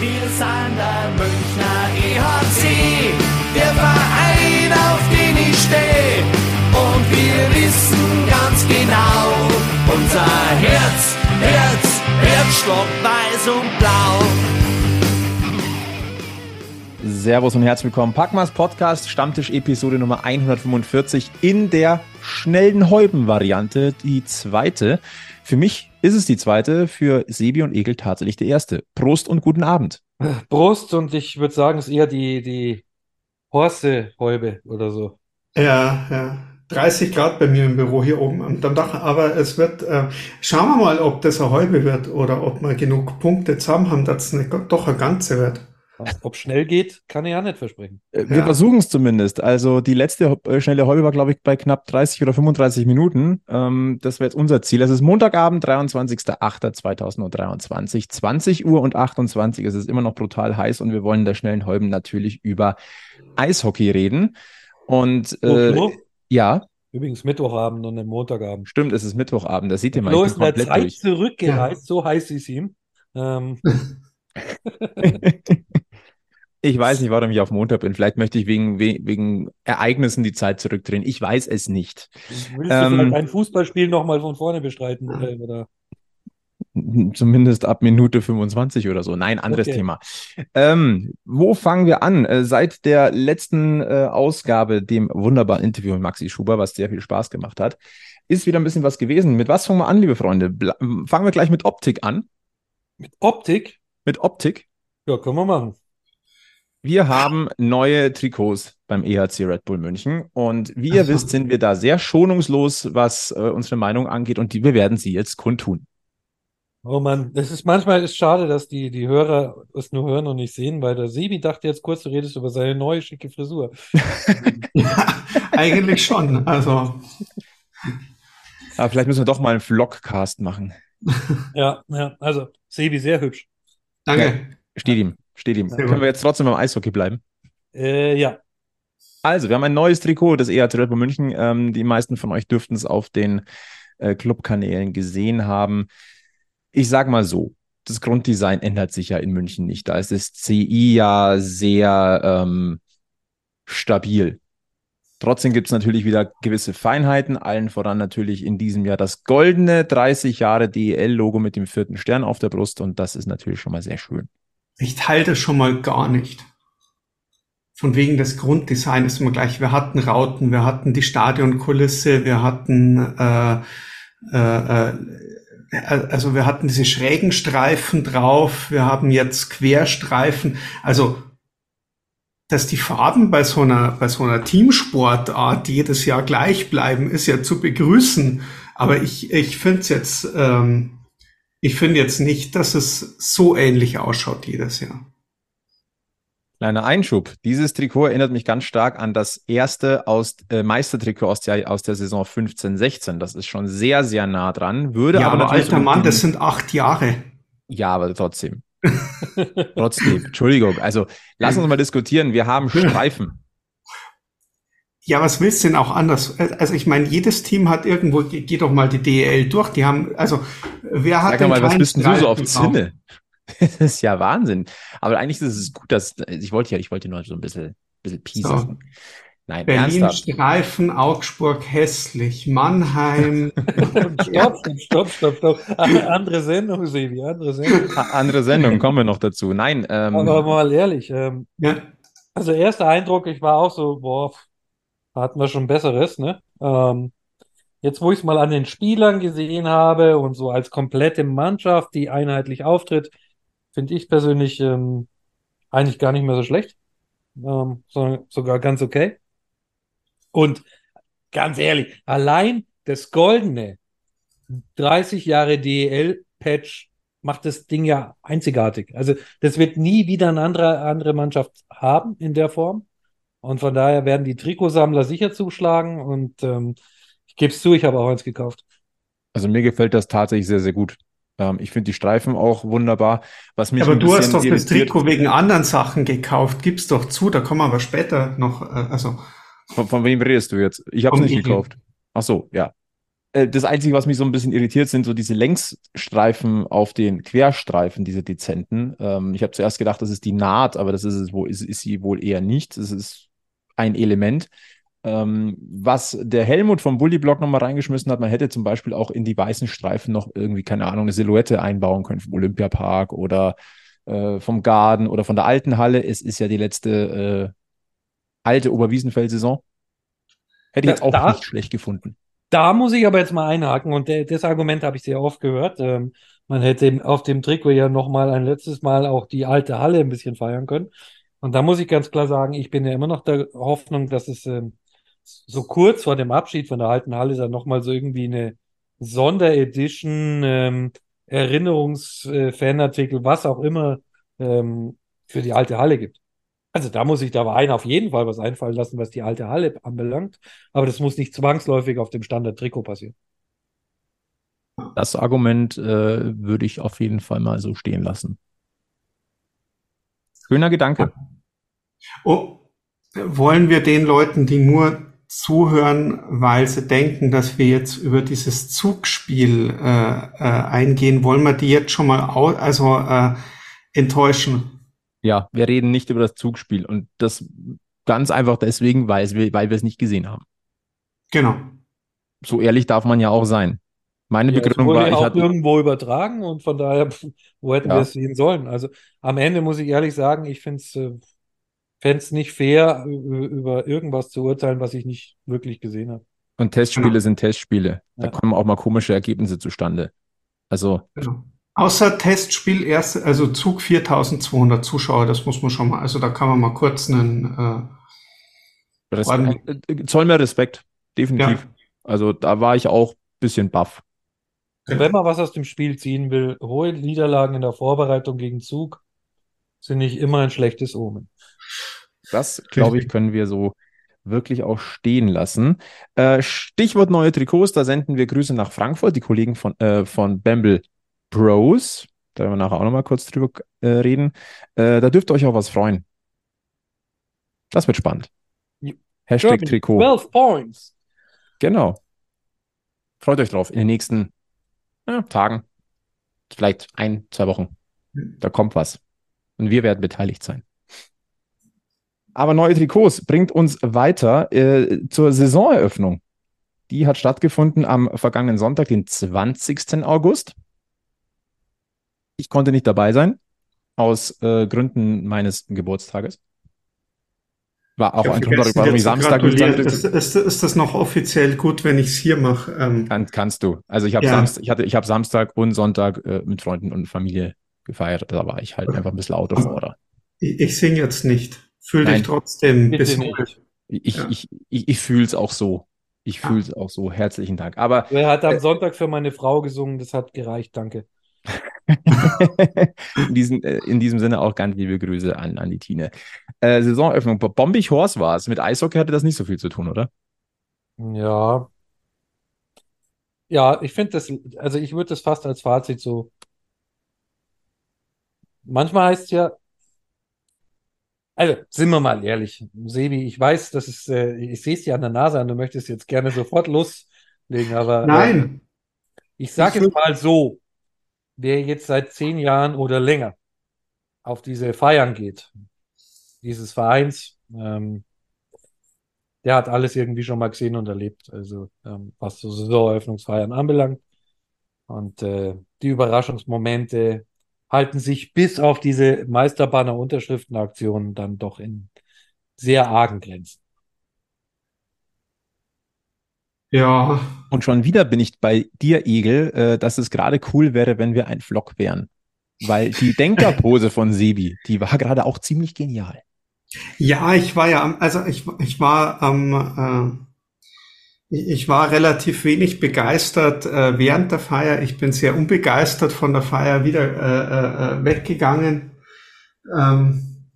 Wir sind der Münchner EHC, der Verein, auf den ich stehe. Und wir wissen ganz genau, unser Herz, Herz, Herzstock, weiß und blau. Servus und herzlich willkommen. Packmas Podcast, Stammtisch Episode Nummer 145 in der schnellen Häuben-Variante, die zweite. Für mich ist es die zweite, für Sebi und Egel tatsächlich die erste. Prost und guten Abend. Prost und ich würde sagen, es ist eher die, die Horse-Häube oder so. Ja, ja. 30 Grad bei mir im Büro hier oben am Dach, aber es wird, äh, schauen wir mal, ob das eine Häube wird oder ob wir genug Punkte zusammen haben, dass es nicht, doch eine ganze wird. Ob schnell geht, kann ich ja nicht versprechen. Äh, Wir Ja. versuchen es zumindest. Also die letzte äh, schnelle Häube war, glaube ich, bei knapp 30 oder 35 Minuten. Ähm, das wäre jetzt unser Ziel. Es ist Montagabend, 23.08.2023, 20 Uhr und 28. Es ist immer noch brutal heiß und wir wollen in der schnellen Häuben natürlich über Eishockey reden. Und äh, ja, Übrigens Mittwochabend und nicht Montagabend. stimmt, es ist Mittwochabend. Das seht ihr mal. Ich ist in der Zeit durch. zurückgereist, so heißt es ihm. Ähm, Ich weiß nicht, warum ich auf Montag bin. Vielleicht möchte ich wegen, we- wegen Ereignissen die Zeit zurückdrehen. Ich weiß es nicht. willst Ähm, du vielleicht ein Fußballspiel nochmal von vorne bestreiten? Äh, Oder? Zumindest ab Minute 25 oder so. Nein, anderes Okay. Thema. Ähm, wo fangen wir an? Äh, seit der letzten äh, Ausgabe, dem wunderbaren Interview mit Maxi Schuber, was sehr viel Spaß gemacht hat, ist wieder ein bisschen was gewesen. Mit was fangen wir an, liebe Freunde? Bla fangen wir gleich mit Optik an. Mit Optik? Mit Optik. Ja, können wir machen. Wir haben neue Trikots beim EHC Red Bull München und wie ihr Aha. wisst, sind wir da sehr schonungslos, was äh, unsere Meinung angeht und die, wir werden sie jetzt kundtun. Oh Mann, das ist manchmal ist schade, dass die, die Hörer es nur hören und nicht sehen, weil der Sebi dachte jetzt kurz, du redest über seine neue schicke Frisur. Ja, eigentlich schon. Also, Aber vielleicht müssen wir doch mal einen Vlogcast machen. Ja, ja, also Sebi sehr hübsch. danke. Steht ihm, steht ihm. Sehr Können gut. wir jetzt trotzdem beim Eishockey bleiben? Äh, ja, Also, wir haben ein neues Trikot des EHC Red Bull München. Ähm, die meisten von euch dürften es auf den äh, Clubkanälen gesehen haben. Ich sag mal so, das Grunddesign ändert sich ja in München nicht. Da ist das CI ja sehr ähm, stabil. Trotzdem gibt es natürlich wieder gewisse Feinheiten, allen voran natürlich in diesem Jahr das goldene 30 Jahre DEL-Logo mit dem vierten Stern auf der Brust und das ist natürlich schon mal sehr schön. Ich teile das schon mal gar nicht. Von wegen des Grunddesigns immer gleich. Wir hatten Rauten, wir hatten die Stadionkulisse, wir hatten, äh, äh, äh, also wir hatten diese schrägen Streifen drauf, wir haben jetzt Querstreifen. Also, dass die Farben bei so einer, bei so einer Teamsportart jedes Jahr gleich bleiben, ist ja zu begrüßen. Aber ich, ich finde es jetzt, ähm, ich finde jetzt nicht, dass es so ähnlich ausschaut jedes Jahr. Kleiner Einschub. Dieses Trikot erinnert mich ganz stark an das erste aus, äh, Meistertrikot aus der, aus der Saison 15-16. Das ist schon sehr, sehr nah dran. Würde Ja, aber aber alter Mann, das sind acht Jahre. Ja, aber trotzdem. trotzdem. Entschuldigung. Also, lass uns mal diskutieren. Wir haben Streifen. Ja, was willst du denn auch anders? Also ich meine, jedes Team hat irgendwo, geh geh doch mal die DEL durch. Die haben, also wer hat Sag denn mal, was bist denn du so auf Zinne? Das ist ja Wahnsinn. Aber eigentlich ist es gut, dass ich wollte ja, ich wollte nur so ein bisschen, bisschen piesacken. Nein, Berlin ernsthaft. Streifen, Augsburg hässlich, Mannheim. stopp, stopp, stopp, stopp. Andere Sendung, Sebi, andere Sendung. A- Andere Sendung, kommen wir noch dazu. Nein, ähm, Aber mal ehrlich, ähm, ja, also erster Eindruck, ich war auch so, boah, hatten wir schon Besseres, ne? Ähm, jetzt, wo ich es mal an den Spielern gesehen habe und so als komplette Mannschaft, die einheitlich auftritt, finde ich persönlich ähm, eigentlich gar nicht mehr so schlecht, ähm, sondern sogar ganz okay. Und ganz ehrlich, allein das goldene 30 Jahre DEL-Patch macht das Ding ja einzigartig. Also das wird nie wieder eine andere, andere Mannschaft haben in der Form. Und von daher werden die Trikotsammler sicher zuschlagen. Und ähm, ich gebe es zu, ich habe auch eins gekauft. also mir gefällt das tatsächlich sehr, sehr gut. Ähm, ich finde die Streifen auch wunderbar. Was mich aber ein du hast doch das Trikot wegen anderen Sachen gekauft. Gib's doch zu, da kommen wir aber später noch, äh, also Von, von wem redest du jetzt? Ich habe es nicht gekauft. Ach so, ja. Äh, das Einzige, was mich so ein bisschen irritiert, sind so diese Längsstreifen auf den Querstreifen, diese dezenten. Ähm, ich habe zuerst gedacht, das ist die Naht, aber das ist es wohl, ist, ist sie wohl eher nicht. Das ist ein Element. Ähm, was der Helmut vom Bullyblock nochmal reingeschmissen hat, man hätte zum Beispiel auch in die weißen Streifen noch irgendwie, keine Ahnung, eine Silhouette einbauen können vom Olympiapark oder äh, vom Garden oder von der alten Halle. Es ist ja die letzte äh, alte Oberwiesenfeld-Saison. Hätte ich jetzt auch Da- nicht schlecht gefunden. Da muss ich aber jetzt mal einhaken und der, das Argument habe ich sehr oft gehört. Ähm, man hätte auf dem Trikot ja noch mal ein letztes Mal auch die alte Halle ein bisschen feiern können. Und da muss ich ganz klar sagen, ich bin ja immer noch der Hoffnung, dass es ähm, so kurz vor dem Abschied von der alten Halle dann noch mal so irgendwie eine Sonderedition, ähm, Erinnerungs-Fanartikel, was auch immer, ähm, für die alte Halle gibt. Also da muss ich der Verein auf jeden Fall was einfallen lassen, was die alte Halle anbelangt. Aber das muss nicht zwangsläufig auf dem Standard-Trikot passieren. Das Argument äh, würde ich auf jeden Fall mal so stehen lassen. Schöner Gedanke. Oh, wollen wir den Leuten, die nur zuhören, weil sie denken, dass wir jetzt über dieses Zugspiel äh, äh, eingehen, wollen wir die jetzt schon mal au also äh, enttäuschen? Ja, wir reden nicht über das Zugspiel und das ganz einfach deswegen, weil, es, wir- weil wir es nicht gesehen haben. Genau. So ehrlich darf man ja auch sein. Meine Ja, Begründung wurde war, ja ich auch hatte, irgendwo übertragen und von daher, pf, wo hätten Ja. wir es sehen sollen? Also am Ende muss ich ehrlich sagen, ich finde es äh, fänd's nicht fair, über irgendwas zu urteilen, was ich nicht wirklich gesehen habe. und Testspiele Genau. sind Testspiele. Da Ja. kommen auch mal komische Ergebnisse zustande. Also, genau. Außer Testspiel erst, also Zug 4200 Zuschauer, das muss man schon mal, also da kann man mal kurz einen, äh, Respekt, äh, zoll mir Respekt, definitiv. ja, Also, da war ich auch ein bisschen baff. Wenn man was aus dem Spiel ziehen will, hohe Niederlagen in der Vorbereitung gegen Zug sind nicht immer ein schlechtes Omen. Das, glaube ich, können wir so wirklich auch stehen lassen. Äh, Stichwort neue Trikots, da senden wir Grüße nach Frankfurt, die Kollegen von, äh, von Bamble Bros. Da werden wir nachher auch nochmal kurz drüber äh, reden. Äh, da dürft ihr euch auch was freuen. Das wird spannend. Hashtag Trikot. 12 Points. Genau. Freut euch drauf in den nächsten ja, Tagen, vielleicht ein, zwei Wochen. Da kommt was. Und wir werden beteiligt sein. Aber neue Trikots bringt uns weiter äh, zur Saisoneröffnung. Die hat stattgefunden am vergangenen Sonntag, den 20. August. Ich konnte nicht dabei sein, aus äh, Gründen meines Geburtstages. War auch ein Grund, warum ich Samstag gratulieren. sein ist, ist, ist das noch offiziell gut, wenn ich es hier mache? Ähm, Kann, kannst du. Also ich habe Ja. Samstag, ich hatte, ich habe Samstag und Sonntag äh, mit Freunden und Familie gefeiert. Da war ich halt einfach ein bisschen Autofahrer. ich ich singe jetzt nicht. Fühl dich Nein. trotzdem Bitte bis nicht. Ich, Ja. ich, ich, ich fühle es auch so. Ich Ja. fühle es auch so. Herzlichen Dank. Aber Wer hat Äh, am Sonntag für meine Frau gesungen? Das hat gereicht, danke. in, diesem, äh, in diesem Sinne auch ganz liebe Grüße an, an die Tine. Äh, Saisonöffnung. Bombig Horse war es. Mit Eishockey hatte das nicht so viel zu tun, oder? Ja. Ja, ich finde das, also ich würde das fast als Fazit so. Manchmal heißt es ja, also sind wir mal ehrlich, Sebi, ich weiß, das ist, äh, ich sehe es dir an der Nase an, du möchtest jetzt gerne sofort loslegen, aber äh, Nein, ich sage es mal so, wer jetzt seit zehn Jahren oder länger auf diese Feiern geht, dieses Vereins, ähm, der hat alles irgendwie schon mal gesehen und erlebt, also ähm, was so Saisoneröffnungsfeiern anbelangt. Und äh, die Überraschungsmomente halten sich bis auf diese Meisterbanner-Unterschriftenaktionen dann doch in sehr argen Grenzen. Ja, Und schon wieder bin ich bei dir, Egel, äh, dass es gerade cool wäre, wenn wir ein Vlog wären. Weil die Denkerpose von Sebi, die war gerade auch ziemlich genial. ja, ich war ja, also ich, ich war am, äh, ich ich war relativ wenig begeistert äh, während der Feier. Ich bin sehr unbegeistert von der Feier wieder äh, äh, äh, weggegangen. Ähm,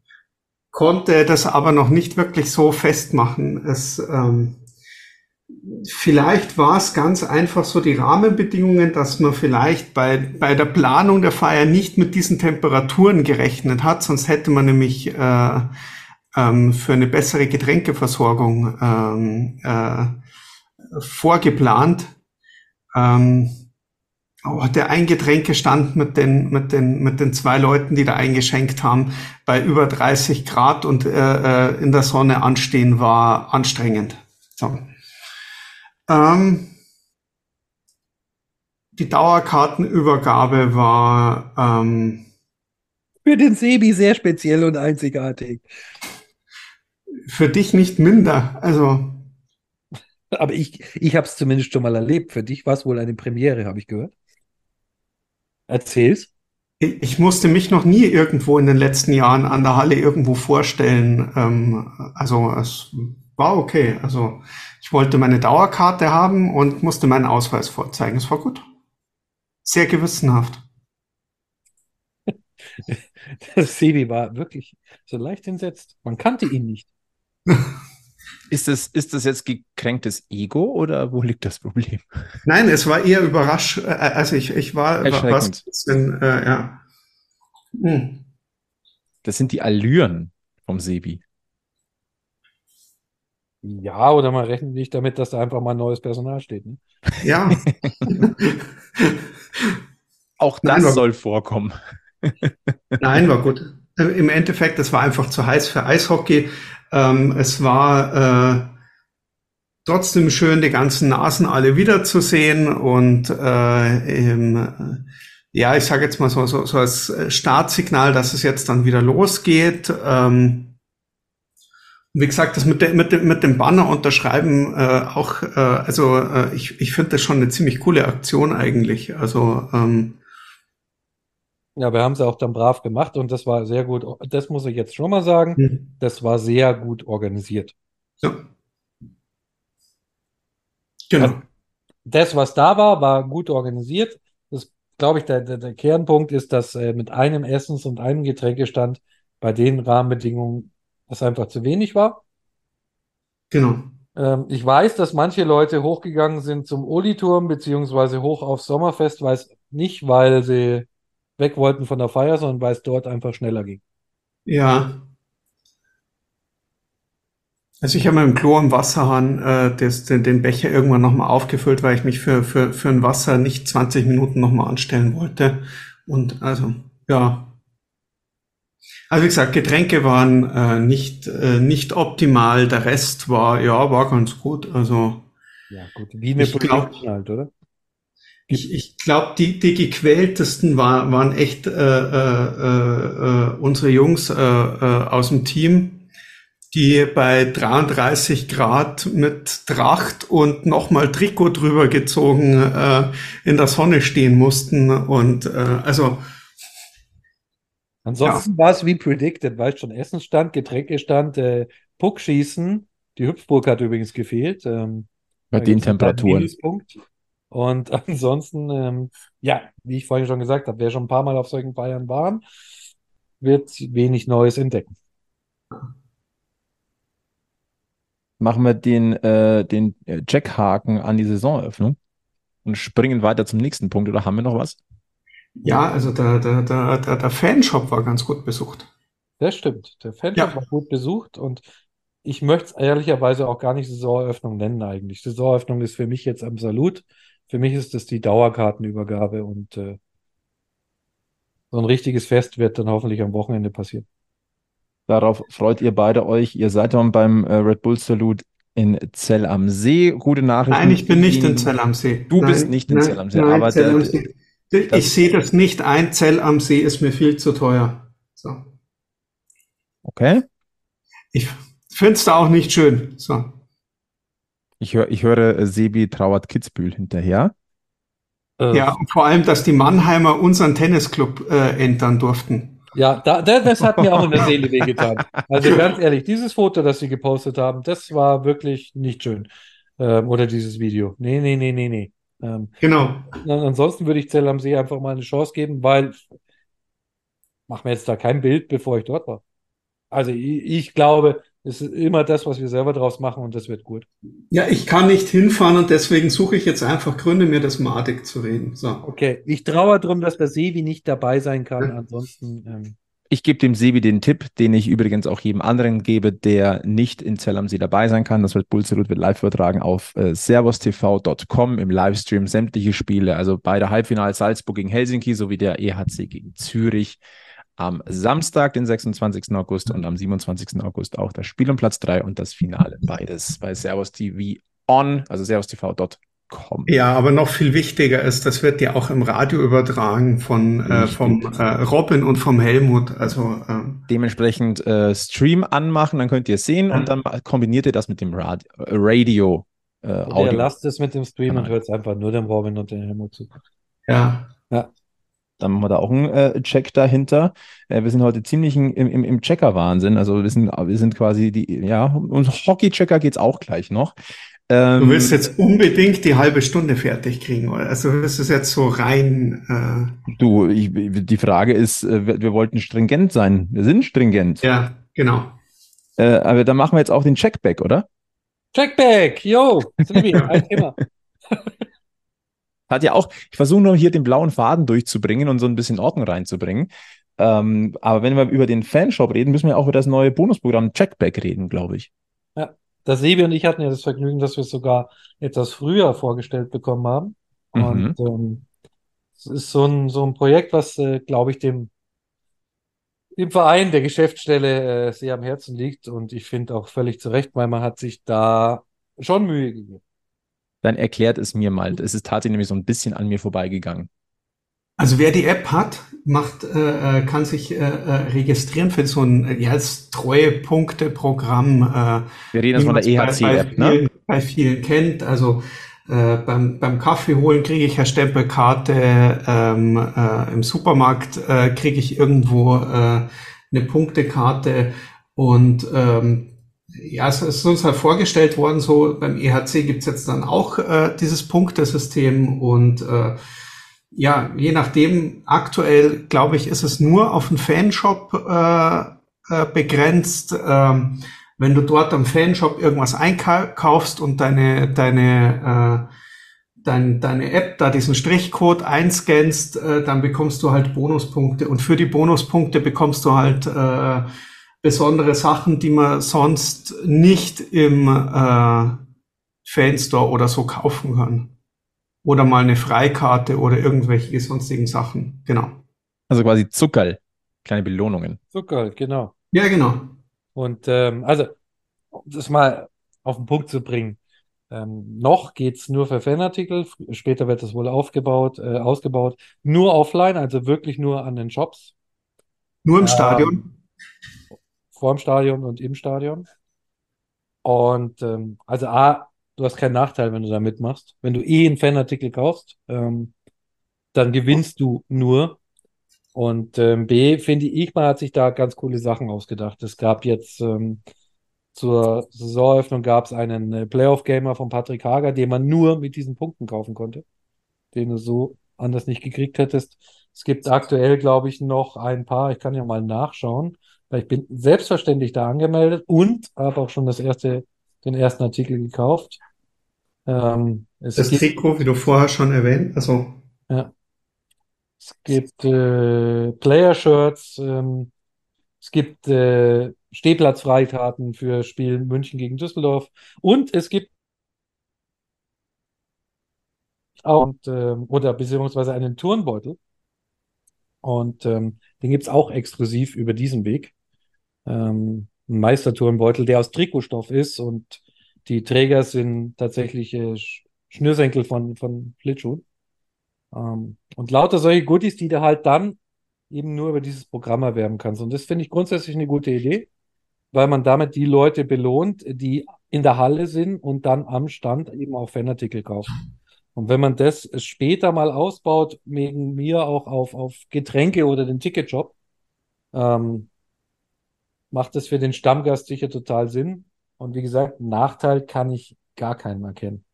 konnte das aber noch nicht wirklich so festmachen. Es, ähm, vielleicht war es ganz einfach so die Rahmenbedingungen, dass man vielleicht bei, bei der Planung der Feier nicht mit diesen Temperaturen gerechnet hat, sonst hätte man nämlich äh, ähm, für eine bessere Getränkeversorgung ähm, äh, vorgeplant. ähm, oh, der Eingetränkestand mit den, mit den, mit den zwei Leuten, die da eingeschenkt haben, bei über 30 Grad und äh, äh, in der Sonne anstehen war anstrengend. So. Ähm, die Dauerkartenübergabe war ähm, Für den Sebi sehr speziell und einzigartig. für dich nicht minder. Also Aber ich, ich habe es zumindest schon mal erlebt. Für dich war es wohl eine Premiere, habe ich gehört. Erzähl's. ich, ich musste mich noch nie irgendwo in den letzten Jahren an der Halle irgendwo vorstellen. Ähm, also es war okay. Also ich wollte meine Dauerkarte haben und musste meinen Ausweis vorzeigen. Es war gut. Sehr gewissenhaft. Der Sebi war wirklich so leicht entsetzt. Man kannte ihn nicht. Ist das, ist das jetzt gekränktes Ego oder wo liegt das Problem? Nein, es war eher überrascht. äh, Also ich, ich war bisschen, äh, ja. Hm. Das sind die Allüren vom Sebi. Ja, oder man rechnet nicht damit, dass da einfach mal neues Personal steht. Ne? Ja. Auch Nein, das aber- soll vorkommen. Nein, war gut. Äh, Im Endeffekt, es war einfach zu heiß für Eishockey. Ähm, es war äh, trotzdem schön, die ganzen Nasen alle wiederzusehen und äh, eben, äh, ja, ich sage jetzt mal so, so, so als Startsignal, dass es jetzt dann wieder losgeht. Ähm, wie gesagt, das mit, der, mit, dem, mit dem Banner unterschreiben, äh, auch, äh, also äh, ich, ich finde das schon eine ziemlich coole Aktion eigentlich. Also ähm, Ja, wir haben es auch dann brav gemacht und das war sehr gut. Das muss ich jetzt schon mal sagen. hm, Das war sehr gut organisiert. ja. Genau. Das, was da war, war gut organisiert. Das, glaube ich, der, der, der Kernpunkt ist, dass äh, mit einem Essens- und einem Getränkestand bei den Rahmenbedingungen das einfach zu wenig war. Genau. Ähm, ich weiß, dass manche Leute hochgegangen sind zum Oli-Turm beziehungsweise hoch aufs Sommerfest, weiß nicht, weil sie weg wollten von der Feier, sondern weil es dort einfach schneller ging. Ja. Also ich habe mit dem Klo im Wasserhahn äh, das, den, den Becher irgendwann nochmal aufgefüllt, weil ich mich für, für, für ein Wasser nicht 20 Minuten nochmal anstellen wollte. Und also, ja. Also wie gesagt, Getränke waren äh, nicht, äh, nicht optimal. Der Rest war, ja, war ganz gut. Also Ja, gut. Wie eine Prediction halt, oder? Ich, ich glaube, die, die gequältesten war, waren echt äh, äh, äh, unsere Jungs äh, äh, aus dem Team, die bei 33 Grad mit Tracht und nochmal Trikot drüber gezogen äh, in der Sonne stehen mussten. Und äh, also Ansonsten war es wie predicted, weißt schon, Essensstand, Getränkestand, äh, Puckschießen. Die Hüpfburg hat übrigens gefehlt. Ähm, Bei den Temperaturen. Und ansonsten, ähm, ja, wie ich vorhin schon gesagt habe, wer schon ein paar Mal auf solchen Feiern war, wird wenig Neues entdecken. Machen wir den, äh, den äh, Checkhaken an die Saisoneröffnung und springen weiter zum nächsten Punkt. Oder haben wir noch was? Ja, also der, der, der, der, der Fanshop war ganz gut besucht. Das stimmt. Der Fanshop Ja. war gut besucht und ich möchte es ehrlicherweise auch gar nicht Saisoneröffnung nennen eigentlich. Saisoneröffnung ist für mich jetzt am Salut. Für mich ist es die Dauerkartenübergabe und äh, so ein richtiges Fest wird dann hoffentlich am Wochenende passieren. Darauf freut ihr beide euch. Ihr seid dann beim äh, Red Bull Salute in Zell am See. Gute Nachrichten. Nein, ich bin nicht in Zell am See. Du Nein, bist nicht in nein, Zell am See, nein, aber Zell der- am See. Ich, sehe das nicht ein. Zell am See ist mir viel zu teuer. So. Okay. Ich finde es da auch nicht schön. So. Ich, hör, ich höre, äh, Sebi trauert Kitzbühel hinterher. Äh, Ja, und vor allem, dass die Mannheimer unseren Tennisclub äh, entern durften. Ja, da, da, das hat mir auch in der Seele wehgetan. Also ganz ehrlich, dieses Foto, das sie gepostet haben, das war wirklich nicht schön. Ähm, oder dieses Video. Nee, nee, nee, nee, nee. Ähm, Genau. na, ansonsten würde ich Zell am See einfach mal eine Chance geben, weil mach mir jetzt da kein Bild, bevor ich dort war. Also ich, ich glaube, es ist immer das, was wir selber draus machen und das wird gut. Ja, ich kann nicht hinfahren und deswegen suche ich jetzt einfach Gründe, mir das madig zu reden. So. Okay, ich trauere drum, dass der Sevi nicht dabei sein kann. Ansonsten, ähm, Ich gebe dem Sebi den Tipp, den ich übrigens auch jedem anderen gebe, der nicht in Zell am See dabei sein kann. Das wird Bulzerut wird live übertragen auf äh, servustv.com im Livestream sämtliche Spiele, also beide Halbfinale Salzburg gegen Helsinki sowie der EHC gegen Zürich am Samstag, den 26. August und am 27. August auch das Spiel um Platz 3 und das Finale. Beides bei Servus TV on, also servustv.com kommen. Ja, aber noch viel wichtiger ist, das wird ja auch im Radio übertragen von äh, vom äh, Robin und vom Helmut. Also äh, dementsprechend äh, Stream anmachen, dann könnt ihr es sehen ja. und dann kombiniert ihr das mit dem Rad äh, Radio. Äh, Audio. Ihr lasst es mit dem Stream genau. und hört es einfach nur dem Robin und dem Helmut zu. Ja. Ja. Dann machen wir da auch einen äh, Check dahinter. Äh, wir sind heute ziemlich im, im, im Checker-Wahnsinn. Also wir sind, wir sind quasi die, ja, und Hockey-Checker geht es auch gleich noch. Ähm, du willst jetzt unbedingt die halbe Stunde fertig kriegen, oder? Also das ist jetzt so rein. Äh du, ich, die Frage ist, äh, wir, wir, wollten stringent sein. Wir sind stringent. Ja, genau. Äh, aber dann machen wir jetzt auch den Checkback, oder? Checkback, yo, ein Thema. Hat ja auch, ich versuche nur hier den blauen Faden durchzubringen und so ein bisschen Ordnung reinzubringen. Ähm, aber wenn wir über den Fanshop reden, müssen wir auch über das neue Bonusprogramm Checkback reden, glaube ich. Das Sebi und ich hatten ja das Vergnügen, dass wir es sogar etwas früher vorgestellt bekommen haben. Mhm. Und ähm, es ist so ein, so ein Projekt, was, äh, glaube ich, dem, dem Verein, der Geschäftsstelle äh, sehr am Herzen liegt. Und ich finde auch völlig zu Recht, weil man hat sich da schon Mühe gegeben. Dann erklärt es mir mal. Es ist tatsächlich nämlich so ein bisschen an mir vorbeigegangen. Also wer die App hat, macht, äh, äh kann sich äh, äh, registrieren für so ein ja, Treuepunkte-Programm. Äh, Wir reden jetzt von der EHC-App, ne? Bei vielen kennt. Also äh, beim, beim Kaffee holen kriege ich eine Stempelkarte, ähm, äh, im Supermarkt äh, kriege ich irgendwo äh, eine Punktekarte und ähm, ja, es ist uns halt vorgestellt worden, so beim EHC gibt's jetzt dann auch äh, dieses Punktesystem und äh, ja, je nachdem, aktuell glaube ich, ist es nur auf den Fanshop äh, äh, begrenzt. Ähm, wenn du dort am Fanshop irgendwas einkaufst und deine, deine, äh, dein, deine App da diesen Strichcode einscannst, äh, dann bekommst du halt Bonuspunkte. Und für die Bonuspunkte bekommst du halt äh, besondere Sachen, die man sonst nicht im äh, Fanstore oder so kaufen kann oder mal eine Freikarte oder irgendwelche sonstigen Sachen. Genau. Also quasi Zuckerl, kleine Belohnungen. Zuckerl, genau. Ja, genau. Und ähm, also, um das mal auf den Punkt zu bringen. Ähm, noch geht's nur für Fanartikel, später wird das wohl aufgebaut, äh, ausgebaut, nur offline, also wirklich nur an den Shops. Nur im ähm, Stadion? Vor dem Stadion und im Stadion. Und ähm, also A, du hast keinen Nachteil, wenn du da mitmachst. Wenn du eh einen Fanartikel kaufst, ähm, dann gewinnst du nur. Und ähm, B, finde ich, man hat sich da ganz coole Sachen ausgedacht. Es gab jetzt ähm, zur Saisoneröffnung gab es einen äh, Playoff-Gamer von Patrick Hager, den man nur mit diesen Punkten kaufen konnte, den du so anders nicht gekriegt hättest. Es gibt aktuell, glaube ich, noch ein paar, ich kann ja mal nachschauen, weil ich bin selbstverständlich da angemeldet und habe auch schon das erste den ersten Artikel gekauft. Ähm, das gibt, Trikot, wie du vorher schon erwähnt, also. Ja. Es gibt äh, Player-Shirts, ähm, es gibt äh, Stehplatzfreikarten für Spiel München gegen Düsseldorf und es gibt auch, ähm, oder beziehungsweise einen Turnbeutel. Und ähm, den gibt's auch exklusiv über diesen Weg. Ähm, ein Meisterturnbeutel, der aus Trikotstoff ist und die Träger sind tatsächlich äh, Schnürsenkel von, von Schlittschuhen. Ähm, und lauter solche Goodies, die du halt dann eben nur über dieses Programm erwerben kannst. Und das finde ich grundsätzlich eine gute Idee, weil man damit die Leute belohnt, die in der Halle sind und dann am Stand eben auch Fanartikel kaufen. Und wenn man das später mal ausbaut, wegen mir auch auf, auf Getränke oder den Ticketshop, ähm, macht das für den Stammgast sicher total Sinn. Und wie gesagt, Nachteil kann ich gar keinen erkennen.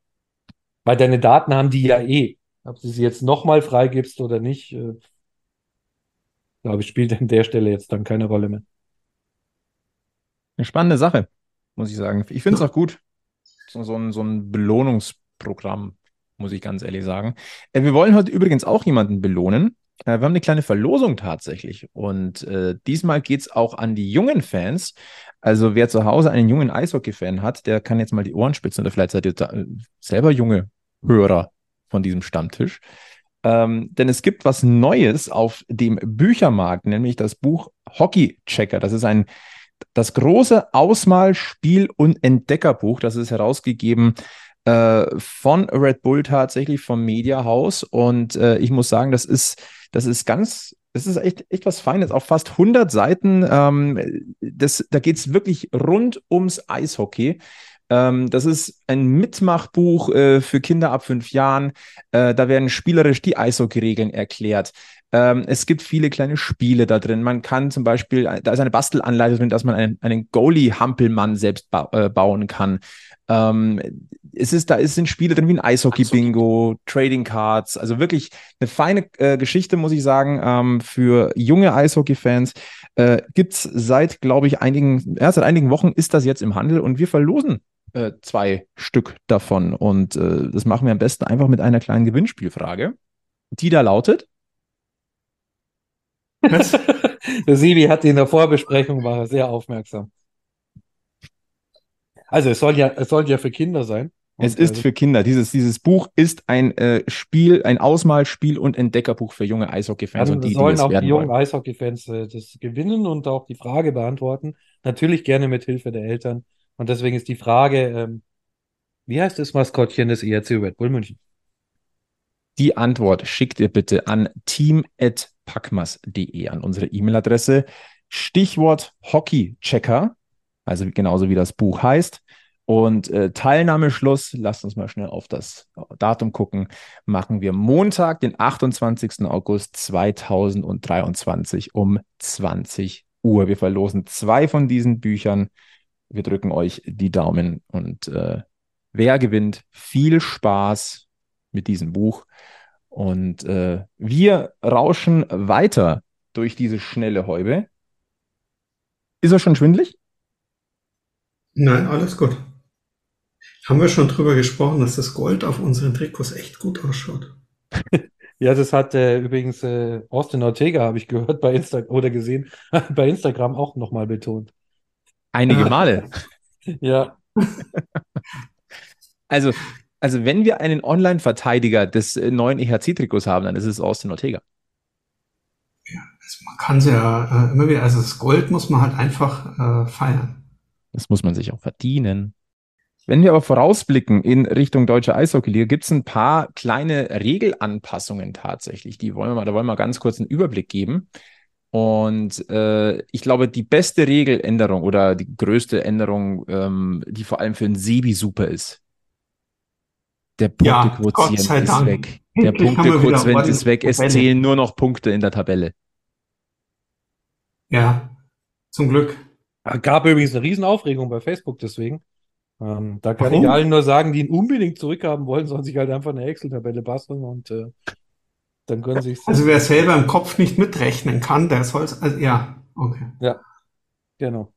Weil deine Daten haben die ja eh. Ob du sie jetzt nochmal freigibst oder nicht, äh, glaube ich, spielt an der Stelle jetzt dann keine Rolle mehr. Eine spannende Sache, muss ich sagen. Ich finde es auch gut. So, so, ein, so ein Belohnungsprogramm, muss ich ganz ehrlich sagen. Äh, wir wollen heute übrigens auch jemanden belohnen. Äh, wir haben eine kleine Verlosung tatsächlich. Und äh, diesmal geht es auch an die jungen Fans. Also wer zu Hause einen jungen Eishockey-Fan hat, der kann jetzt mal die Ohren spitzen oder vielleicht seid ihr da, äh, selber junge Hörer von diesem Stammtisch. Ähm, denn es gibt was Neues auf dem Büchermarkt, nämlich das Buch Hockey Checker. Das ist ein das große Ausmal-, Spiel- und Entdeckerbuch. Das ist herausgegeben von Red Bull tatsächlich vom Media House. Und äh, ich muss sagen, das ist, das ist ganz, das ist echt, echt was Feines. Auf fast 100 Seiten. Ähm, das, da geht es wirklich rund ums Eishockey. Ähm, das ist ein Mitmachbuch äh, für Kinder ab fünf Jahren. Äh, da werden spielerisch die Eishockey-Regeln erklärt. Ähm, es gibt viele kleine Spiele da drin. Man kann zum Beispiel, da ist eine Bastelanleitung drin, dass man einen, einen Goalie-Hampelmann selbst ba äh, bauen kann. Ähm, es ist, da ist, sind Spiele drin wie ein Eishockey-Bingo, Trading Cards, also wirklich eine feine äh, Geschichte, muss ich sagen, ähm, für junge Eishockey-Fans. Äh, gibt's seit, glaube ich, einigen, ja, seit einigen Wochen ist das jetzt im Handel und wir verlosen äh, zwei Stück davon. Und äh, das machen wir am besten einfach mit einer kleinen Gewinnspielfrage, die da lautet. der Sibi hat in der Vorbesprechung war sehr aufmerksam. Also es soll ja, es soll ja für Kinder sein. Es ist also, für Kinder. Dieses, dieses Buch ist ein äh, Spiel, ein Ausmalspiel und Entdeckerbuch für junge Eishockey-Fans. und die, sollen die auch die jungen Eishockey-Fans äh, das gewinnen und auch die Frage beantworten. Natürlich gerne mit Hilfe der Eltern. Und deswegen ist die Frage, ähm, wie heißt das Maskottchen des ERC Red Bull München? Die Antwort schickt ihr bitte an team.packmas.de an unsere E-Mail-Adresse. Stichwort Hockey-Checker also genauso wie das Buch heißt. Und äh, Teilnahmeschluss, lasst uns mal schnell auf das Datum gucken, machen wir Montag, den 28. August 2023 um 20 Uhr. Wir verlosen zwei von diesen Büchern. Wir drücken euch die Daumen und äh, wer gewinnt, viel Spaß mit diesem Buch. Und äh, wir rauschen weiter durch diese schnelle Häube. Ist er schon schwindlig? Nein, alles gut. Haben wir schon drüber gesprochen, dass das Gold auf unseren Trikots echt gut ausschaut? Ja, das hat äh, übrigens äh, Austin Ortega, habe ich gehört, bei Insta oder gesehen, bei Instagram auch nochmal betont. Einige ah. Male. ja. Also, also wenn wir einen Online-Verteidiger des äh, neuen EHC-Trikots haben, dann ist es Austin Ortega. Ja, also man kann es ja äh, immer wieder, also das Gold muss man halt einfach äh, feiern. Das muss man sich auch verdienen. Wenn wir aber vorausblicken in Richtung deutsche Eishockeyliga, gibt es ein paar kleine Regelanpassungen tatsächlich. Die wollen wir mal, da wollen wir ganz kurz einen Überblick geben. Und äh, ich glaube, die beste Regeländerung oder die größte Änderung, ähm, die vor allem für ein Sebi super ist, der Punktequotient ja, ist weg. Der Punktequotient ist weg. Es zählen nur noch Punkte in der Tabelle. Ja, zum Glück. Gab übrigens eine Riesenaufregung bei Facebook deswegen. Ähm, da kann Warum? ich allen nur sagen, die ihn unbedingt zurückhaben wollen, sollen sich halt einfach eine Excel-Tabelle basteln und äh, dann können sie Also wer selber im Kopf nicht mitrechnen kann, der soll es, also, ja, okay. Ja, genau.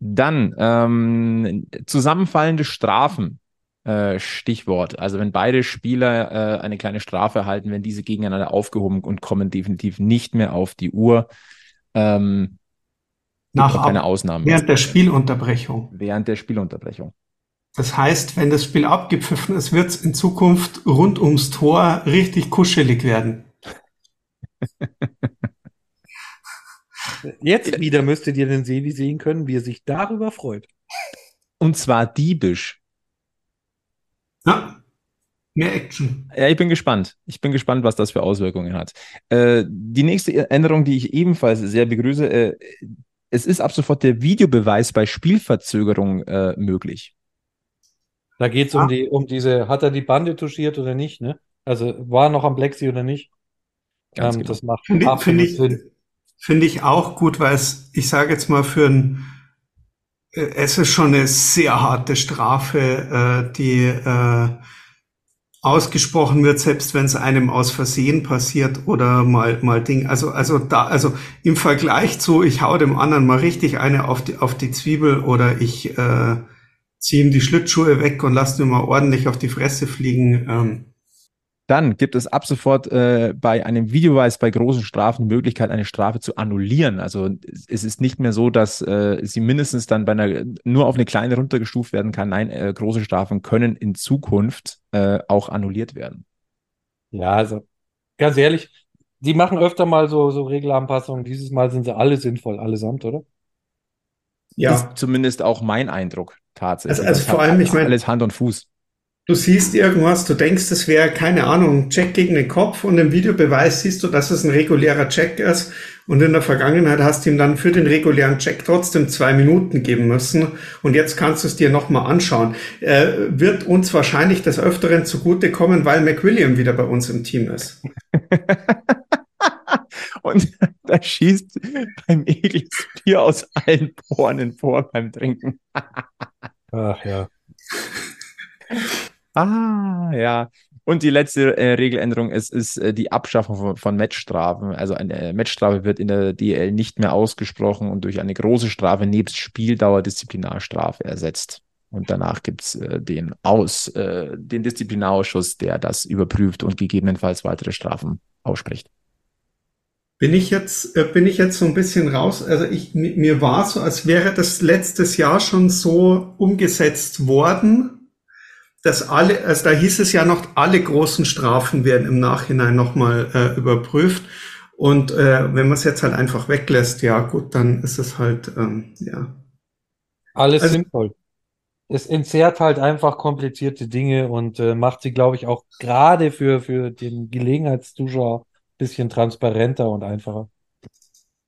Dann ähm, zusammenfallende Strafen. Äh, Stichwort. Also wenn beide Spieler äh, eine kleine Strafe erhalten, werden diese gegeneinander aufgehoben und kommen definitiv nicht mehr auf die Uhr. Ähm, nach keine Ausnahmen. Während der Spielunterbrechung. Während der Spielunterbrechung. Das heißt, wenn das Spiel abgepfiffen ist, wird es in Zukunft rund ums Tor richtig kuschelig werden. Jetzt wieder müsstet ihr den Sevi sehen können, wie er sich darüber freut. Und zwar diebisch. Ja, mehr Action. Ja, ich bin gespannt. Ich bin gespannt, was das für Auswirkungen hat. Äh, die nächste Änderung, die ich ebenfalls sehr begrüße, äh, es ist ab sofort der Videobeweis bei Spielverzögerung äh, möglich. Da geht es um ah. die, um diese, hat er die Bande touchiert oder nicht, ne? Also war noch am Plexi oder nicht? Ganz ähm, genau. Das macht Finde find ich, find ich auch gut, weil es, ich sage jetzt mal, für ein, äh, es ist schon eine sehr harte Strafe, äh, die äh, ausgesprochen wird, selbst wenn es einem aus Versehen passiert oder mal mal Ding. Also also da also im Vergleich zu ich hau dem anderen mal richtig eine auf die auf die Zwiebel oder ich äh, ziehe ihm die Schlittschuhe weg und lass mir mal ordentlich auf die Fresse fliegen. Ähm, Dann gibt es ab sofort äh, bei einem Videobeweis bei großen Strafen die Möglichkeit, eine Strafe zu annullieren. Also es ist nicht mehr so, dass äh, sie mindestens dann bei einer nur auf eine kleine runtergestuft werden kann. Nein, äh, große Strafen können in Zukunft äh, auch annulliert werden. Ja, also ganz ehrlich, die machen öfter mal so, so Regelanpassungen. Dieses Mal sind sie alle sinnvoll, allesamt, oder? Ja. Ist zumindest auch mein Eindruck tatsächlich. Also, also vor allem, ich meine, alles Hand und Fuß. Du siehst irgendwas, du denkst, es wäre, keine Ahnung, Check gegen den Kopf und im Videobeweis siehst du, dass es ein regulärer Check ist und in der Vergangenheit hast du ihm dann für den regulären Check trotzdem zwei Minuten geben müssen und jetzt kannst du es dir nochmal anschauen. Äh, wird uns wahrscheinlich des Öfteren zugutekommen, weil McWilliam wieder bei uns im Team ist. und da schießt beim Egel Bier aus allen Poren vor beim Trinken. Ach ja. Ah, ja. Und die letzte äh, Regeländerung ist, ist äh, die Abschaffung von, von, Matchstrafen. Also eine Matchstrafe wird in der DL nicht mehr ausgesprochen und durch eine große Strafe nebst Spieldauer Disziplinarstrafe ersetzt. Und danach gibt's äh, den Aus, äh, den Disziplinarausschuss, der das überprüft und gegebenenfalls weitere Strafen ausspricht. Bin ich jetzt, äh, bin ich jetzt so ein bisschen raus? Also ich, mir war so, als wäre das letztes Jahr schon so umgesetzt worden, dass alle, also da hieß es ja noch, alle großen Strafen werden im Nachhinein nochmal äh, überprüft. Und äh, wenn man es jetzt halt einfach weglässt, ja gut, dann ist es halt, ähm, ja. Alles also, sinnvoll. Es entzerrt halt einfach komplizierte Dinge und äh, macht sie, glaube ich, auch gerade für, für den Gelegenheitszuschauer bisschen transparenter und einfacher.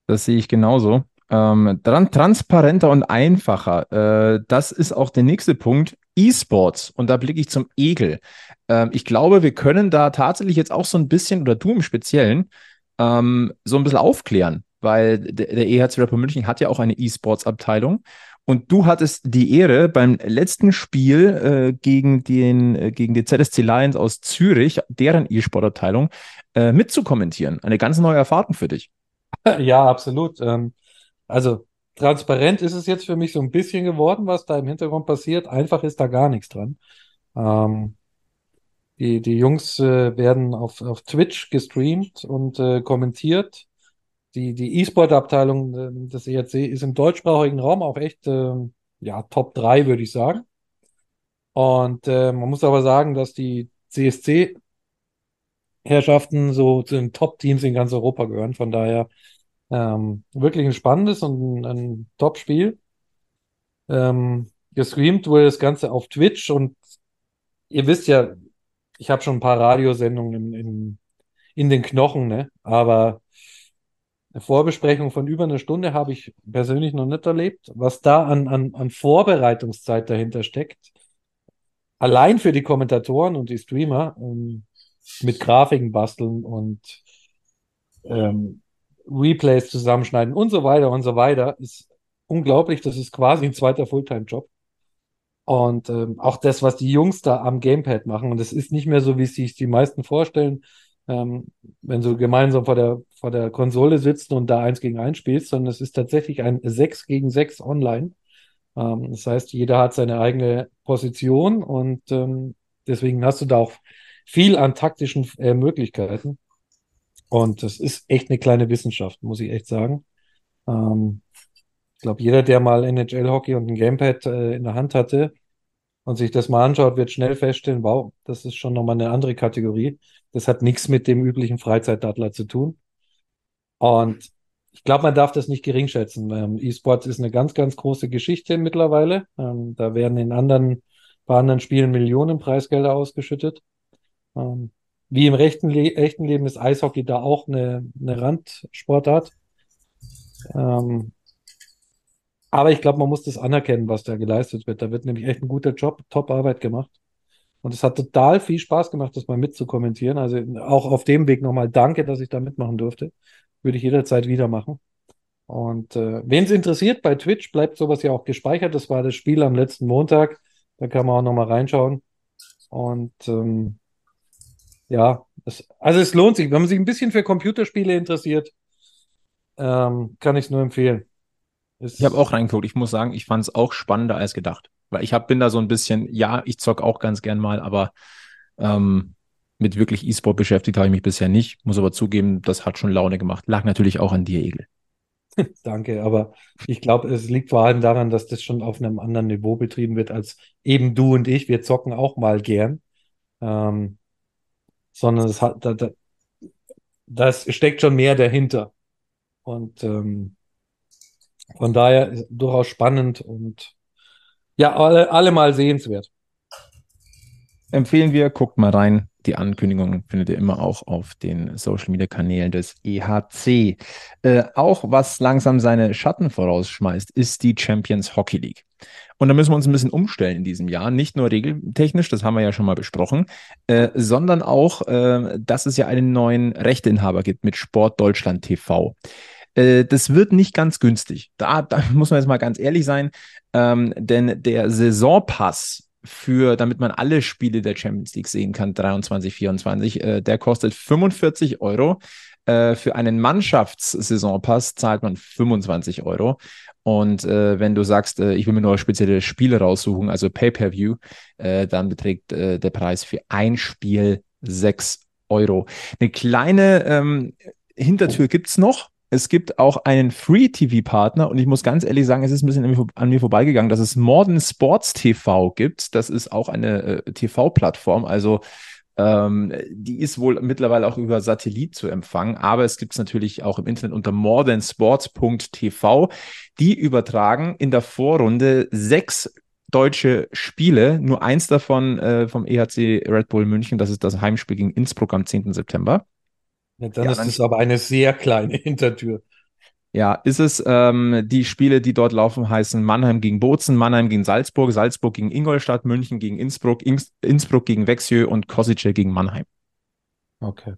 Das sehe ich genauso. Ähm, dann transparenter und einfacher. Äh, das ist auch der nächste Punkt. E-Sports. Und da blicke ich zum Egel. Ähm, ich glaube, wir können da tatsächlich jetzt auch so ein bisschen, oder du im Speziellen, ähm, so ein bisschen aufklären, weil der, der EHC Rapper München hat ja auch eine E-Sports-Abteilung. Und du hattest die Ehre, beim letzten Spiel äh, gegen, den, äh, gegen die ZSC Lions aus Zürich, deren E-Sport-Abteilung, äh, mitzukommentieren. Eine ganz neue Erfahrung für dich. Ja, absolut. Ähm, also transparent ist es jetzt für mich so ein bisschen geworden, was da im Hintergrund passiert. Einfach ist da gar nichts dran. Ähm, die, die Jungs äh, werden auf, auf Twitch gestreamt und äh, kommentiert. Die, die E-Sport-Abteilung äh, des ERC ist im deutschsprachigen Raum auch echt äh, ja, Top 3, würde ich sagen. Und äh, man muss aber sagen, dass die CSC-Herrschaften so zu den Top-Teams in ganz Europa gehören. Von daher ähm, wirklich ein spannendes und ein, ein Top-Spiel. Ähm, gestreamt wurde das Ganze auf Twitch und ihr wisst ja, ich habe schon ein paar Radiosendungen in, in, in den Knochen, ne? Aber eine Vorbesprechung von über einer Stunde habe ich persönlich noch nicht erlebt. Was da an, an, an Vorbereitungszeit dahinter steckt, allein für die Kommentatoren und die Streamer, ähm, mit Grafiken basteln und ähm, Replays zusammenschneiden und so weiter und so weiter, ist unglaublich. Das ist quasi ein zweiter Fulltime-Job. Und ähm, auch das, was die Jungs da am Gamepad machen, und das ist nicht mehr so, wie es sich die meisten vorstellen, ähm, wenn du gemeinsam vor der, vor der Konsole sitzt und da eins gegen eins spielst, sondern es ist tatsächlich ein 6 gegen 6 online. Ähm, das heißt, jeder hat seine eigene Position und ähm, deswegen hast du da auch viel an taktischen äh, Möglichkeiten. Und das ist echt eine kleine Wissenschaft, muss ich echt sagen. Ähm, ich glaube, jeder, der mal NHL-Hockey und ein Gamepad äh, in der Hand hatte und sich das mal anschaut, wird schnell feststellen, wow, das ist schon nochmal eine andere Kategorie. Das hat nichts mit dem üblichen Freizeitdattler zu tun. Und ich glaube, man darf das nicht gering schätzen. Ähm, E-Sports ist eine ganz, ganz große Geschichte mittlerweile. Ähm, da werden in anderen, bei anderen Spielen Millionen Preisgelder ausgeschüttet. Ähm, wie im rechten, Le echten Leben ist Eishockey da auch eine, eine Randsportart. Ähm, aber ich glaube, man muss das anerkennen, was da geleistet wird. Da wird nämlich echt ein guter Job, Top-Arbeit gemacht. Und es hat total viel Spaß gemacht, das mal mitzukommentieren. Also auch auf dem Weg nochmal danke, dass ich da mitmachen durfte. Würde ich jederzeit wieder machen. Und äh, wen es interessiert, bei Twitch bleibt sowas ja auch gespeichert. Das war das Spiel am letzten Montag. Da kann man auch nochmal reinschauen. Und ähm, ja, es, also es lohnt sich. Wenn man sich ein bisschen für Computerspiele interessiert, ähm, kann ich es nur empfehlen. Ich habe auch reingeguckt. Ich muss sagen, ich fand es auch spannender als gedacht. Weil ich hab, bin da so ein bisschen, ja, ich zock auch ganz gern mal, aber ähm, mit wirklich E-Sport beschäftigt habe ich mich bisher nicht, muss aber zugeben, das hat schon Laune gemacht. Lag natürlich auch an dir, Egel. Danke, aber ich glaube, es liegt vor allem daran, dass das schon auf einem anderen Niveau betrieben wird als eben du und ich. Wir zocken auch mal gern. Ähm, sondern es hat, da, da, das steckt schon mehr dahinter. Und ähm, von daher durchaus spannend und ja, alle, alle mal sehenswert. Empfehlen wir, guckt mal rein. Die Ankündigung findet ihr immer auch auf den Social Media Kanälen des EHC. Äh, auch was langsam seine Schatten vorausschmeißt, ist die Champions Hockey League. Und da müssen wir uns ein bisschen umstellen in diesem Jahr. Nicht nur regeltechnisch, das haben wir ja schon mal besprochen, äh, sondern auch, äh, dass es ja einen neuen Rechteinhaber gibt mit Sport Deutschland TV. Äh, das wird nicht ganz günstig. Da, da, muss man jetzt mal ganz ehrlich sein, ähm, denn der Saisonpass für, damit man alle Spiele der Champions League sehen kann, 23, 24, äh, der kostet 45 Euro. Äh, für einen Mannschaftssaisonpass zahlt man 25 Euro. Und äh, wenn du sagst, äh, ich will mir nur spezielle Spiele raussuchen, also Pay-per-View, äh, dann beträgt äh, der Preis für ein Spiel 6 Euro. Eine kleine ähm, Hintertür gibt es noch. Es gibt auch einen Free-TV-Partner und ich muss ganz ehrlich sagen, es ist ein bisschen an mir vorbeigegangen, dass es Modern Sports TV gibt. Das ist auch eine äh, TV-Plattform. Also ähm, die ist wohl mittlerweile auch über Satellit zu empfangen, aber es gibt es natürlich auch im Internet unter modernsports.tv. Die übertragen in der Vorrunde sechs deutsche Spiele, nur eins davon äh, vom EHC Red Bull München, das ist das Heimspiel gegen Innsbruck am 10. September. Ja, dann ist es aber eine sehr kleine Hintertür. Ja, ist es. Ähm, die Spiele, die dort laufen, heißen Mannheim gegen Bozen, Mannheim gegen Salzburg, Salzburg gegen Ingolstadt, München gegen Innsbruck, Ins Innsbruck gegen Wexjö und Kosice gegen Mannheim. Okay.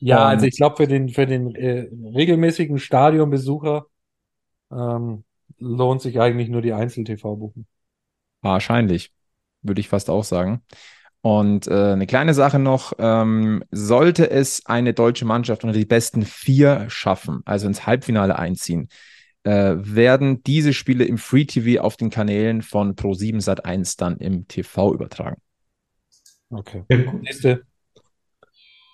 Ja, und, also ich glaube, für den, für den äh, regelmäßigen Stadionbesucher ähm, lohnt sich eigentlich nur die Einzel-TV-Buchen. Wahrscheinlich, würde ich fast auch sagen. Und äh, eine kleine Sache noch, ähm, sollte es eine deutsche Mannschaft unter die besten vier schaffen, also ins Halbfinale einziehen, äh, werden diese Spiele im Free TV auf den Kanälen von Pro7 Sat1 dann im TV übertragen. Okay. Nächste.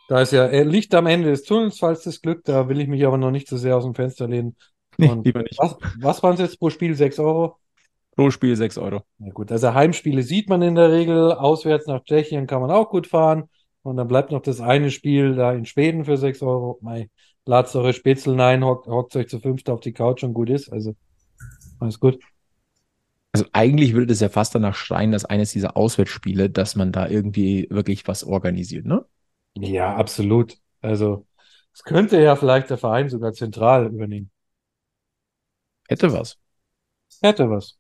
Da ist ja Licht am Ende des Tunnels, falls das Glück, da will ich mich aber noch nicht so sehr aus dem Fenster lehnen. Und lieber nicht. Was, was waren es jetzt pro Spiel? 6 Euro? Pro Spiel 6 Euro. Ja gut, also Heimspiele sieht man in der Regel. Auswärts nach Tschechien kann man auch gut fahren. Und dann bleibt noch das eine Spiel da in Schweden für 6 Euro. Mei, lad's eure Spätzle nein, hockt, hockt euch zu fünft auf die Couch und gut ist. Also, alles gut. Also eigentlich würde das ja fast danach schreien, dass eines dieser Auswärtsspiele, dass man da irgendwie wirklich was organisiert, ne? Ja, absolut. Also, es könnte ja vielleicht der Verein sogar zentral übernehmen. Hätte was. Hätte was.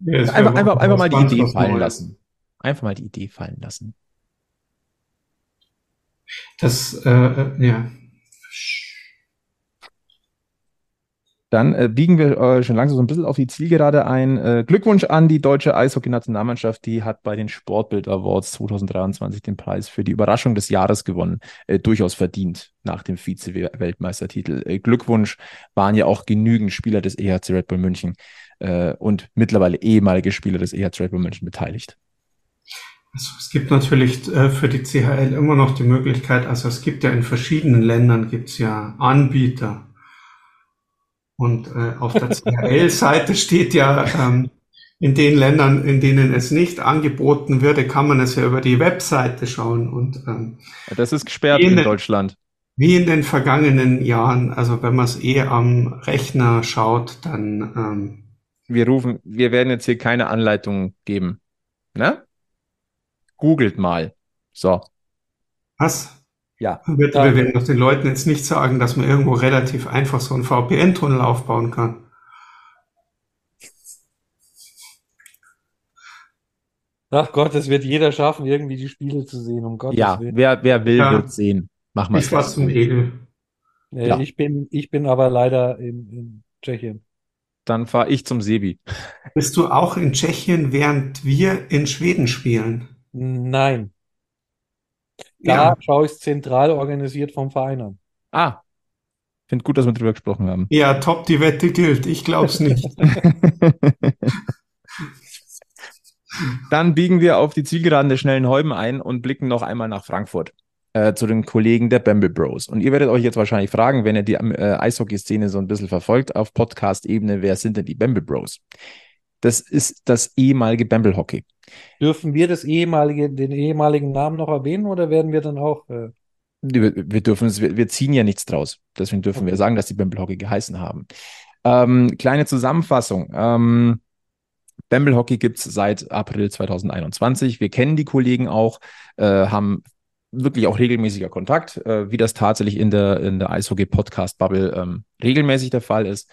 Ja, einfach, einfach, einfach mal die Idee fallen Neues. lassen. Einfach mal die Idee fallen lassen. Das, äh, äh ja. Dann äh, biegen wir äh, schon langsam so ein bisschen auf die Zielgerade ein. Äh, Glückwunsch an die deutsche Eishockey-Nationalmannschaft. Die hat bei den Sportbild Awards 2023 den Preis für die Überraschung des Jahres gewonnen. Äh, durchaus verdient nach dem Vize-Weltmeistertitel. Äh, Glückwunsch waren ja auch genügend Spieler des EHC Red Bull München äh, und mittlerweile ehemalige Spieler des EHC Red Bull München beteiligt. Also es gibt natürlich äh, für die CHL immer noch die Möglichkeit, also es gibt ja in verschiedenen Ländern gibt's ja Anbieter. Und äh, auf der CHL-Seite steht ja, ähm, in den Ländern, in denen es nicht angeboten würde, kann man es ja über die Webseite schauen. Und ähm, das ist gesperrt in, in Deutschland. Wie in den vergangenen Jahren, also wenn man es eh am Rechner schaut, dann ähm, wir rufen, wir werden jetzt hier keine Anleitung geben. Ne? Googelt mal. So. Was? Ja. Wir, wir werden doch den Leuten jetzt nicht sagen, dass man irgendwo relativ einfach so einen VPN-Tunnel aufbauen kann. Ach Gott, es wird jeder schaffen, irgendwie die Spiele zu sehen, um Gottes ja, Willen. Wer, wer will, ja. wird sehen. Mach mal. Ich war zum Egel. Äh, ja. Ich bin, ich bin aber leider in, in Tschechien dann fahre ich zum Sebi. Bist du auch in Tschechien, während wir in Schweden spielen? Nein. Da ja. schaue ich es zentral organisiert vom Verein an. Ah. Finde gut, dass wir darüber gesprochen haben. Ja, top, die Wette gilt. Ich glaube es nicht. Dann biegen wir auf die Zielgeraden der schnellen Häuben ein und blicken noch einmal nach Frankfurt äh, zu den Kollegen der Bamble Bros. Und ihr werdet euch jetzt wahrscheinlich fragen, wenn ihr die äh, Eishockey-Szene so ein bisschen verfolgt auf Podcast-Ebene, wer sind denn die Bamble Bros? Das ist das ehemalige Bamble Hockey. Dürfen wir das ehemalige, den ehemaligen Namen noch erwähnen oder werden wir dann auch? Äh... Wir, wir, dürfen es, wir, wir, ziehen ja nichts draus. Deswegen dürfen okay. wir sagen, dass die Bamble Hockey geheißen haben. Ähm, kleine Zusammenfassung. Ähm, Bamble Hockey gibt es seit April 2021. Wir kennen die Kollegen auch, äh, haben wirklich auch regelmäßiger Kontakt, äh, wie das tatsächlich in der, in der Eishockey-Podcast-Bubble ähm, regelmäßig der Fall ist.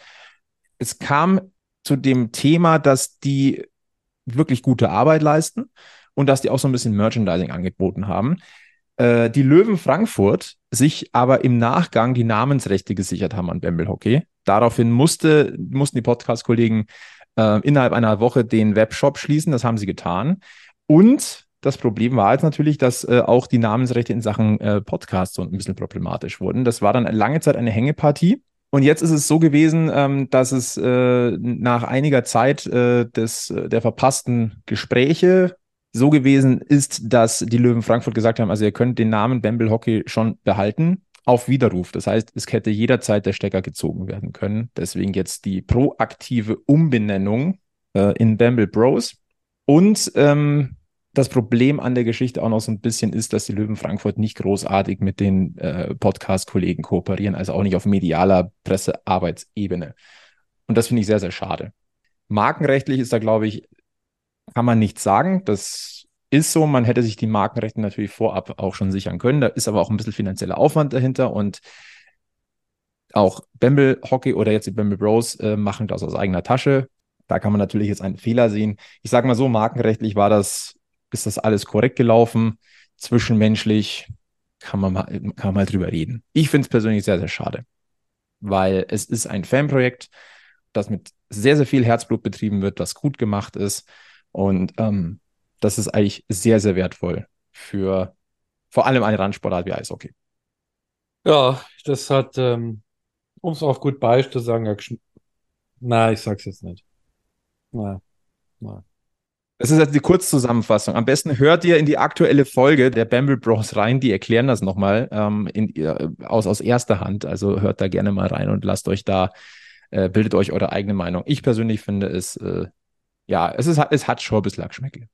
Es kam zu dem Thema, dass die wirklich gute Arbeit leisten und dass die auch so ein bisschen Merchandising angeboten haben. Äh, die Löwen Frankfurt sich aber im Nachgang die Namensrechte gesichert haben an Bamble Hockey. Daraufhin musste, mussten die Podcast-Kollegen äh, innerhalb einer Woche den Webshop schließen. Das haben sie getan. Und das Problem war jetzt natürlich, dass äh, auch die Namensrechte in Sachen äh, Podcast so ein bisschen problematisch wurden. Das war dann lange Zeit eine Hängepartie. Und jetzt ist es so gewesen, ähm, dass es äh, nach einiger Zeit äh, des, äh, der verpassten Gespräche so gewesen ist, dass die Löwen Frankfurt gesagt haben, also ihr könnt den Namen Bamble Hockey schon behalten auf Widerruf. Das heißt, es hätte jederzeit der Stecker gezogen werden können. Deswegen jetzt die proaktive Umbenennung äh, in Bamble Bros. Und ähm, das Problem an der Geschichte auch noch so ein bisschen ist, dass die Löwen Frankfurt nicht großartig mit den äh, Podcast-Kollegen kooperieren, also auch nicht auf medialer Pressearbeitsebene. Und das finde ich sehr, sehr schade. Markenrechtlich ist da, glaube ich, kann man nichts sagen. Das ist so. Man hätte sich die Markenrechte natürlich vorab auch schon sichern können. Da ist aber auch ein bisschen finanzieller Aufwand dahinter und auch Bamble Hockey oder jetzt die Bamble Bros äh, machen das aus eigener Tasche. Da kann man natürlich jetzt einen Fehler sehen. Ich sage mal so, markenrechtlich war das ist das alles korrekt gelaufen? Zwischenmenschlich kann man mal, kann mal drüber reden. Ich finde es persönlich sehr, sehr schade, weil es ist ein Fanprojekt, das mit sehr, sehr viel Herzblut betrieben wird, das gut gemacht ist und ähm, das ist eigentlich sehr, sehr wertvoll für vor allem eine Randsportart wie Eishockey. Ja, das hat, ähm, um es auf gut Beispiel zu sagen, na, ich sag's jetzt nicht. Na, na. Das ist jetzt die Kurzzusammenfassung. Am besten hört ihr in die aktuelle Folge der Bamble Bros rein, die erklären das nochmal ähm, in, aus, aus erster Hand. Also hört da gerne mal rein und lasst euch da, äh, bildet euch eure eigene Meinung. Ich persönlich finde es, äh, ja, es, ist, es hat Geschmäckle.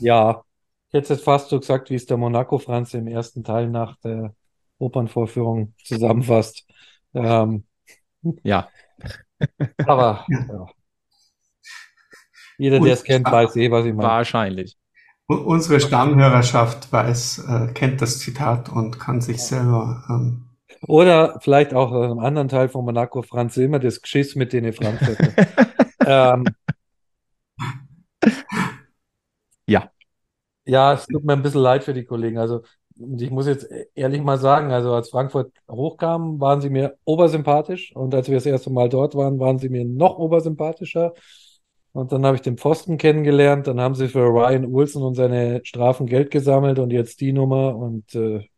Ja, ich hätte jetzt fast so gesagt, wie es der Monaco Franz im ersten Teil nach der Opernvorführung zusammenfasst. Ähm, ja. Aber ja. Jeder, der es kennt, weiß eh, was ich meine. Wahrscheinlich. Unsere Stammhörerschaft weiß, äh, kennt das Zitat und kann sich selber. Ähm Oder vielleicht auch einem anderen Teil von Monaco, Franz Silmer, das Geschiss mit denen Frankfurter. ähm, ja. Ja, es tut mir ein bisschen leid für die Kollegen. Also, ich muss jetzt ehrlich mal sagen, also als Frankfurt hochkam, waren sie mir obersympathisch und als wir das erste Mal dort waren, waren sie mir noch obersympathischer. Und dann habe ich den Pfosten kennengelernt. Dann haben sie für Ryan Olsen und seine Strafen Geld gesammelt und jetzt die Nummer. Und äh,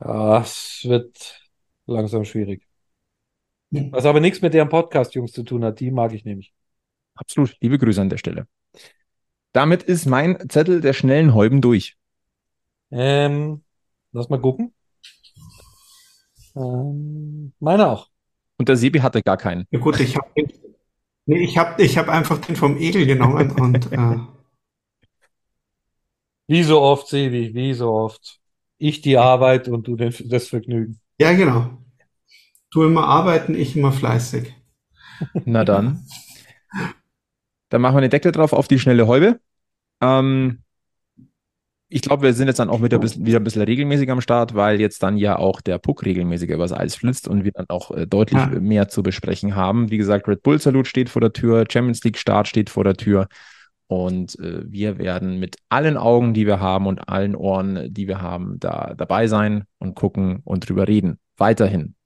ja, es wird langsam schwierig. Was aber nichts mit deren Podcast-Jungs zu tun hat. Die mag ich nämlich. Absolut. Liebe Grüße an der Stelle. Damit ist mein Zettel der schnellen Häuben durch. Ähm, lass mal gucken. Ähm, meine auch. Und der Sebi hatte gar keinen. Ja gut, ich habe Nee, ich habe ich hab einfach den vom Egel genommen und. Äh, wie so oft, Sebi, wie so oft. Ich die Arbeit und du den, das Vergnügen. Ja, genau. Du immer arbeiten, ich immer fleißig. Na dann. Dann machen wir den Deckel drauf auf die schnelle Häube. Ähm, ich glaube, wir sind jetzt dann auch wieder, wieder ein bisschen regelmäßiger am Start, weil jetzt dann ja auch der Puck regelmäßiger übers Eis flitzt und wir dann auch äh, deutlich ja. mehr zu besprechen haben. Wie gesagt, Red Bull Salut steht vor der Tür, Champions League Start steht vor der Tür und äh, wir werden mit allen Augen, die wir haben und allen Ohren, die wir haben, da dabei sein und gucken und drüber reden. Weiterhin.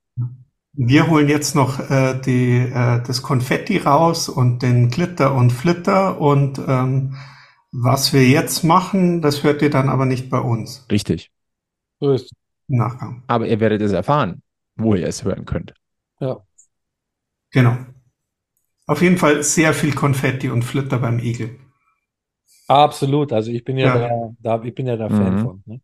Wir holen jetzt noch äh, die, äh, das Konfetti raus und den Glitter und Flitter und ähm, was wir jetzt machen, das hört ihr dann aber nicht bei uns. Richtig. So ist Nachgang. Aber ihr werdet es erfahren, wo ihr es hören könnt. Ja. Genau. Auf jeden Fall sehr viel Konfetti und Flitter beim Igel. Absolut. Also ich bin ja, Ja. Da, da, ich bin ja da Fan Mhm. von. Ne?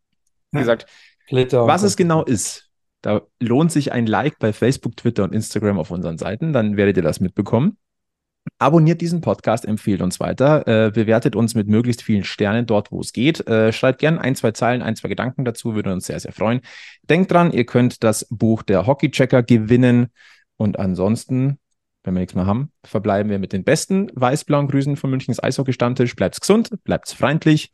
Wie gesagt, Flitter was es genau ist, da lohnt sich ein Like bei Facebook, Twitter und Instagram auf unseren Seiten, dann werdet ihr das mitbekommen. Abonniert diesen Podcast, empfehlt uns weiter, äh, bewertet uns mit möglichst vielen Sternen dort, wo es geht. Äh, schreibt gerne ein, zwei Zeilen, ein, zwei Gedanken dazu, würde uns sehr, sehr freuen. Denkt dran, ihr könnt das Buch der Hockeychecker gewinnen. Und ansonsten, wenn wir nichts mehr haben, verbleiben wir mit den besten weiß-blauen Grüßen von Münchens Eishockey-Stammtisch. Bleibt's gesund, bleibt's freundlich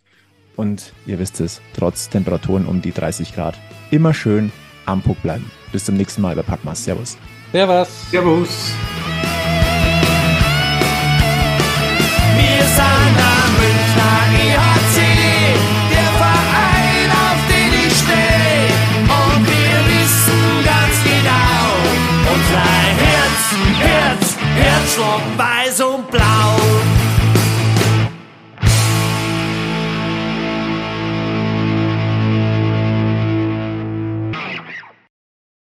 und ihr wisst es, trotz Temperaturen um die 30 Grad, immer schön am Puck bleiben. Bis zum nächsten Mal bei Packmas. Servus. Servus. Servus. Herzschlag weiß und blau.